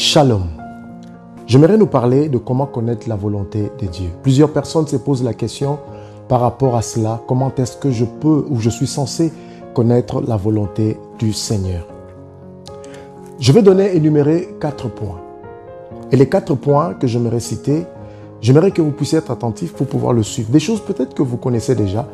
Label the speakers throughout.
Speaker 1: Shalom. J'aimerais nous parler de comment connaître la volonté de Dieu. Plusieurs personnes se posent la question par rapport à cela. Comment est-ce que je peux ou je suis censé connaître la volonté du Seigneur? Je vais donner, énumérer quatre points. Et les quatre points que j'aimerais citer, j'aimerais que vous puissiez être attentifs pour pouvoir le suivre. Des choses peut-être que vous connaissez déjà,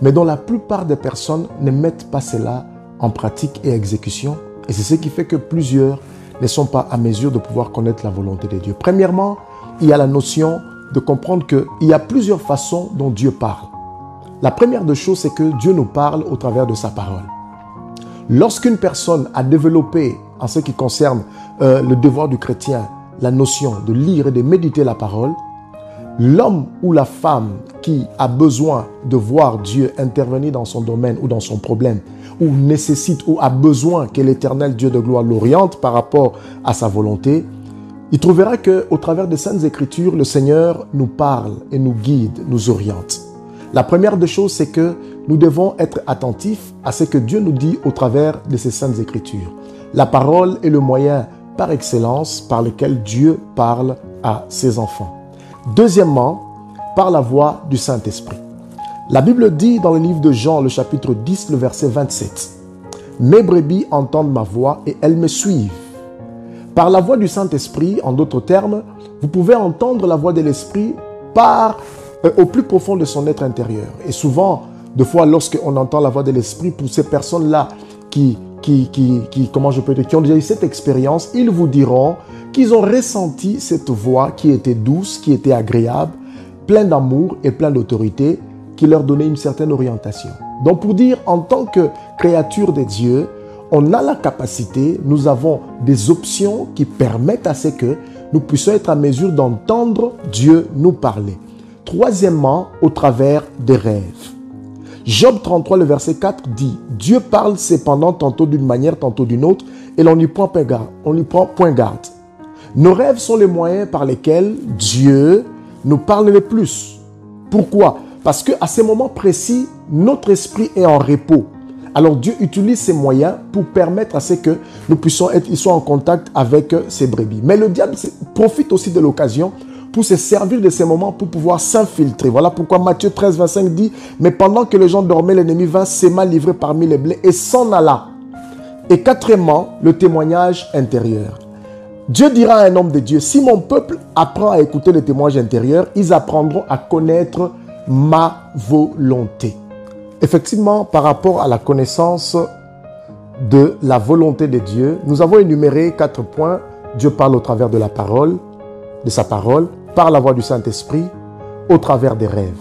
Speaker 1: mais dont la plupart des personnes ne mettent pas cela en pratique et exécution. Et c'est ce qui fait que plusieurs ne sont pas à mesure de pouvoir connaître la volonté de Dieu. Premièrement, il y a la notion de comprendre qu'il y a plusieurs façons dont Dieu parle. La première de choses, c'est que Dieu nous parle au travers de sa parole. Lorsqu'une personne a développé, en ce qui concerne euh, le devoir du chrétien, la notion de lire et de méditer la parole, l'homme ou la femme qui a besoin de voir Dieu intervenir dans son domaine ou dans son problème ou nécessite ou a besoin que l'éternel Dieu de gloire l'oriente par rapport à sa volonté, il trouvera que au travers des saintes écritures, le Seigneur nous parle et nous guide, nous oriente. La première des choses, c'est que nous devons être attentifs à ce que Dieu nous dit au travers de ces saintes écritures. La parole est le moyen par excellence par lequel Dieu parle à ses enfants. Deuxièmement, par la voix du Saint-Esprit. La Bible dit dans le livre de Jean, le chapitre 10, le verset 27, Mes brebis entendent ma voix et elles me suivent. Par la voix du Saint-Esprit, en d'autres termes, vous pouvez entendre la voix de l'Esprit par euh, au plus profond de son être intérieur. Et souvent, de fois, lorsqu'on entend la voix de l'Esprit, pour ces personnes-là qui, qui, qui, qui, comment je peux dire, qui ont déjà eu cette expérience, ils vous diront qu'ils ont ressenti cette voix qui était douce, qui était agréable, plein d'amour et plein d'autorité, qui leur donnait une certaine orientation. Donc pour dire, en tant que créature de Dieu, on a la capacité, nous avons des options qui permettent à ce que nous puissions être à mesure d'entendre Dieu nous parler. Troisièmement, au travers des rêves. Job 33, le verset 4 dit, Dieu parle cependant tantôt d'une manière, tantôt d'une autre, et l'on n'y prend n'y prend point garde. Nos rêves sont les moyens par lesquels Dieu nous parle le plus. Pourquoi? Parce qu'à ces moments précis, notre esprit est en repos. Alors Dieu utilise ces moyens pour permettre à ce que nous puissions être ils en contact avec ces brebis. Mais le diable profite aussi de l'occasion pour se servir de ces moments pour pouvoir s'infiltrer. Voilà pourquoi Matthieu 13, 25 dit, mais pendant que les gens dormaient, l'ennemi vint s'aimer livré parmi les blés et s'en alla. Et quatrièmement, le témoignage intérieur. Dieu dira à un homme de Dieu, si mon peuple apprend à écouter le témoignage intérieur, ils apprendront à connaître ma volonté. Effectivement, par rapport à la connaissance de la volonté de Dieu, nous avons énuméré quatre points. Dieu parle au travers de la parole, de sa parole, par la voix du Saint-Esprit, au travers des rêves.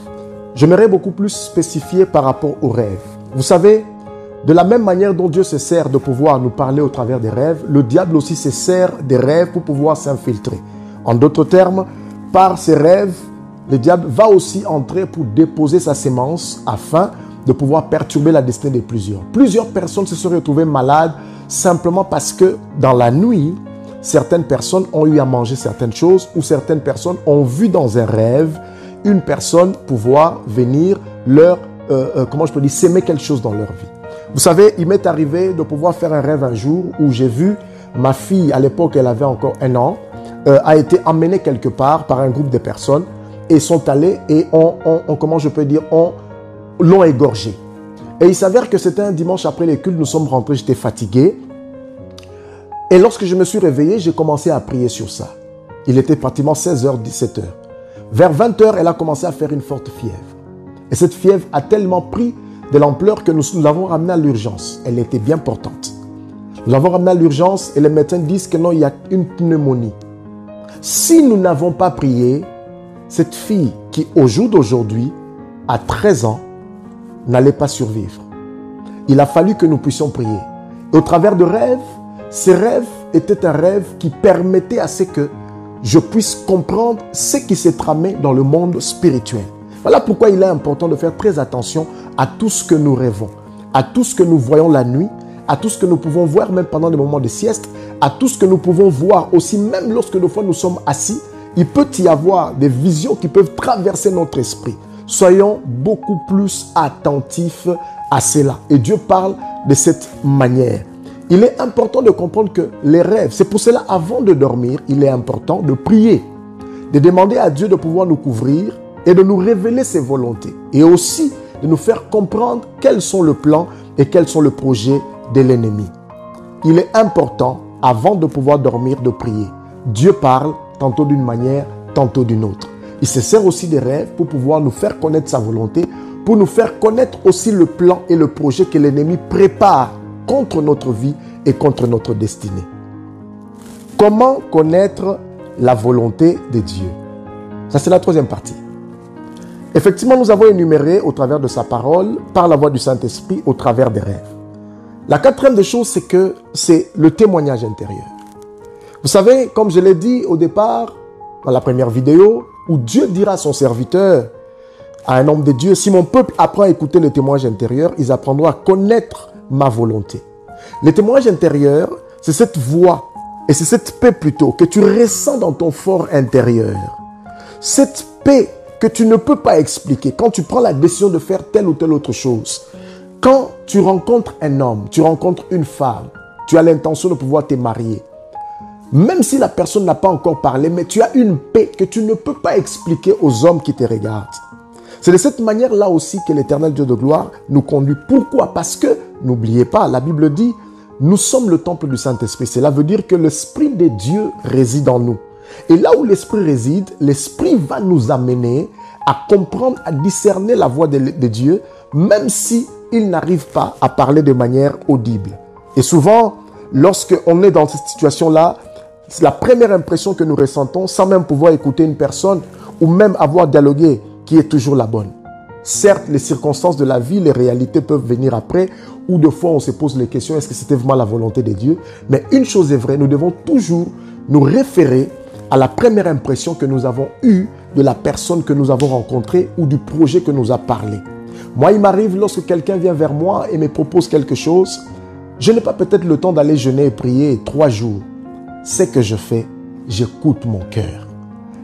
Speaker 1: J'aimerais beaucoup plus spécifier par rapport aux rêves. Vous savez, de la même manière dont Dieu se sert de pouvoir nous parler au travers des rêves, le diable aussi se sert des rêves pour pouvoir s'infiltrer. En d'autres termes, par ses rêves, le diable va aussi entrer pour déposer sa sémence afin de pouvoir perturber la destinée de plusieurs. Plusieurs personnes se sont retrouvées malades simplement parce que dans la nuit, certaines personnes ont eu à manger certaines choses ou certaines personnes ont vu dans un rêve une personne pouvoir venir leur, euh, euh, comment je peux dire, s'aimer quelque chose dans leur vie. Vous savez, il m'est arrivé de pouvoir faire un rêve un jour où j'ai vu ma fille, à l'époque elle avait encore un an, euh, a été emmenée quelque part par un groupe de personnes et sont allés et ont, comment je peux dire, l'ont égorgé. Et il s'avère que c'était un dimanche après les cultes, nous sommes rentrés, j'étais fatigué. Et lorsque je me suis réveillé, j'ai commencé à prier sur ça. Il était pratiquement 16h, 17h. Vers 20h, elle a commencé à faire une forte fièvre. Et cette fièvre a tellement pris de l'ampleur que nous, l'avons ramenée à l'urgence. Elle était bien portante. Nous l'avons ramenée à l'urgence et les médecins disent que non, il y a une pneumonie. Si nous n'avons pas prié, cette fille qui, au jour d'aujourd'hui, a 13 ans, n'allait pas survivre. Il a fallu que nous puissions prier. Et au travers de rêves, ces rêves étaient un rêve qui permettait à ce que je puisse comprendre ce qui s'est tramé dans le monde spirituel. Voilà pourquoi il est important de faire très attention à tout ce que nous rêvons, à tout ce que nous voyons la nuit, à tout ce que nous pouvons voir même pendant les moments de sieste, à tout ce que nous pouvons voir aussi même lorsque des fois nous sommes assis il peut y avoir des visions qui peuvent traverser notre esprit. Soyons beaucoup plus attentifs à cela. Et Dieu parle de cette manière. Il est important de comprendre que les rêves, c'est pour cela, avant de dormir, il est important de prier, de demander à Dieu de pouvoir nous couvrir et de nous révéler ses volontés. Et aussi de nous faire comprendre quels sont le plan et quels sont le projet de l'ennemi. Il est important, avant de pouvoir dormir, de prier. Dieu parle tantôt d'une manière, tantôt d'une autre. Il se sert aussi des rêves pour pouvoir nous faire connaître sa volonté, pour nous faire connaître aussi le plan et le projet que l'ennemi prépare contre notre vie et contre notre destinée. Comment connaître la volonté de Dieu? Ça, c'est la troisième partie. Effectivement, nous avons énuméré au travers de sa parole, par la voix du Saint-Esprit, au travers des rêves. La quatrième des choses, c'est que c'est le témoignage intérieur. Vous savez, comme je l'ai dit au départ, dans la première vidéo, où Dieu dira à son serviteur, à un homme de Dieu, si mon peuple apprend à écouter le témoignage intérieur, ils apprendront à connaître ma volonté. Le témoignage intérieur, c'est cette voix et c'est cette paix plutôt que tu ressens dans ton fort intérieur. Cette paix que tu ne peux pas expliquer quand tu prends la décision de faire telle ou telle autre chose. Quand tu rencontres un homme, tu rencontres une femme, tu as l'intention de pouvoir te marier. Même si la personne n'a pas encore parlé, mais tu as une paix que tu ne peux pas expliquer aux hommes qui te regardent. C'est de cette manière-là aussi que l'éternel Dieu de gloire nous conduit. Pourquoi? Parce que, n'oubliez pas, la Bible dit, nous sommes le temple du Saint-Esprit. Cela veut dire que l'Esprit de Dieu réside en nous. Et là où l'Esprit réside, l'Esprit va nous amener à comprendre, à discerner la voix de, Dieu, même si il n'arrive pas à parler de manière audible. Et souvent, lorsque on est dans cette situation-là, la première impression que nous ressentons, sans même pouvoir écouter une personne ou même avoir dialogué, qui est toujours la bonne. Certes, les circonstances de la vie, les réalités peuvent venir après, ou de fois on se pose les questions, est-ce que c'était vraiment la volonté de Dieu? Mais une chose est vraie, nous devons toujours nous référer à la première impression que nous avons eue de la personne que nous avons rencontrée ou du projet que nous a parlé. Moi, il m'arrive lorsque quelqu'un vient vers moi et me propose quelque chose, je n'ai pas peut-être le temps d'aller jeûner et prier trois jours. Ce que je fais, j'écoute mon cœur.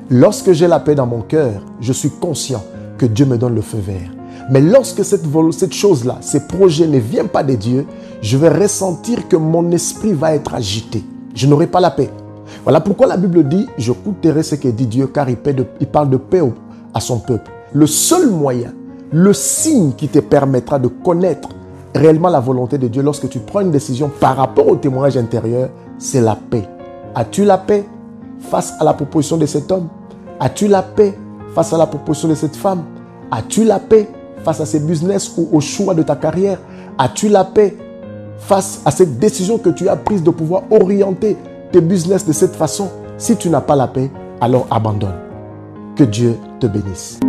Speaker 1: Lorsque j'ai la paix dans mon cœur, je suis conscient que Dieu me donne le feu vert. Mais lorsque cette, chose-là, ces projets ne viennent pas de Dieu, je vais ressentir que mon esprit va être agité. Je n'aurai pas la paix. Voilà pourquoi la Bible dit, je coûterai ce que dit Dieu, car il, parle de paix à son peuple. Le seul moyen, le signe qui te permettra de connaître réellement la volonté de Dieu lorsque tu prends une décision par rapport au témoignage intérieur, c'est la paix. As-tu la paix face à la proposition de cet homme? As-tu la paix face à la proposition de cette femme? As-tu la paix face à ces business ou au choix de ta carrière? As-tu la paix face à cette décision que tu as prise de pouvoir orienter tes business de cette façon, si tu n'as pas la paix, alors abandonne. Que Dieu te bénisse.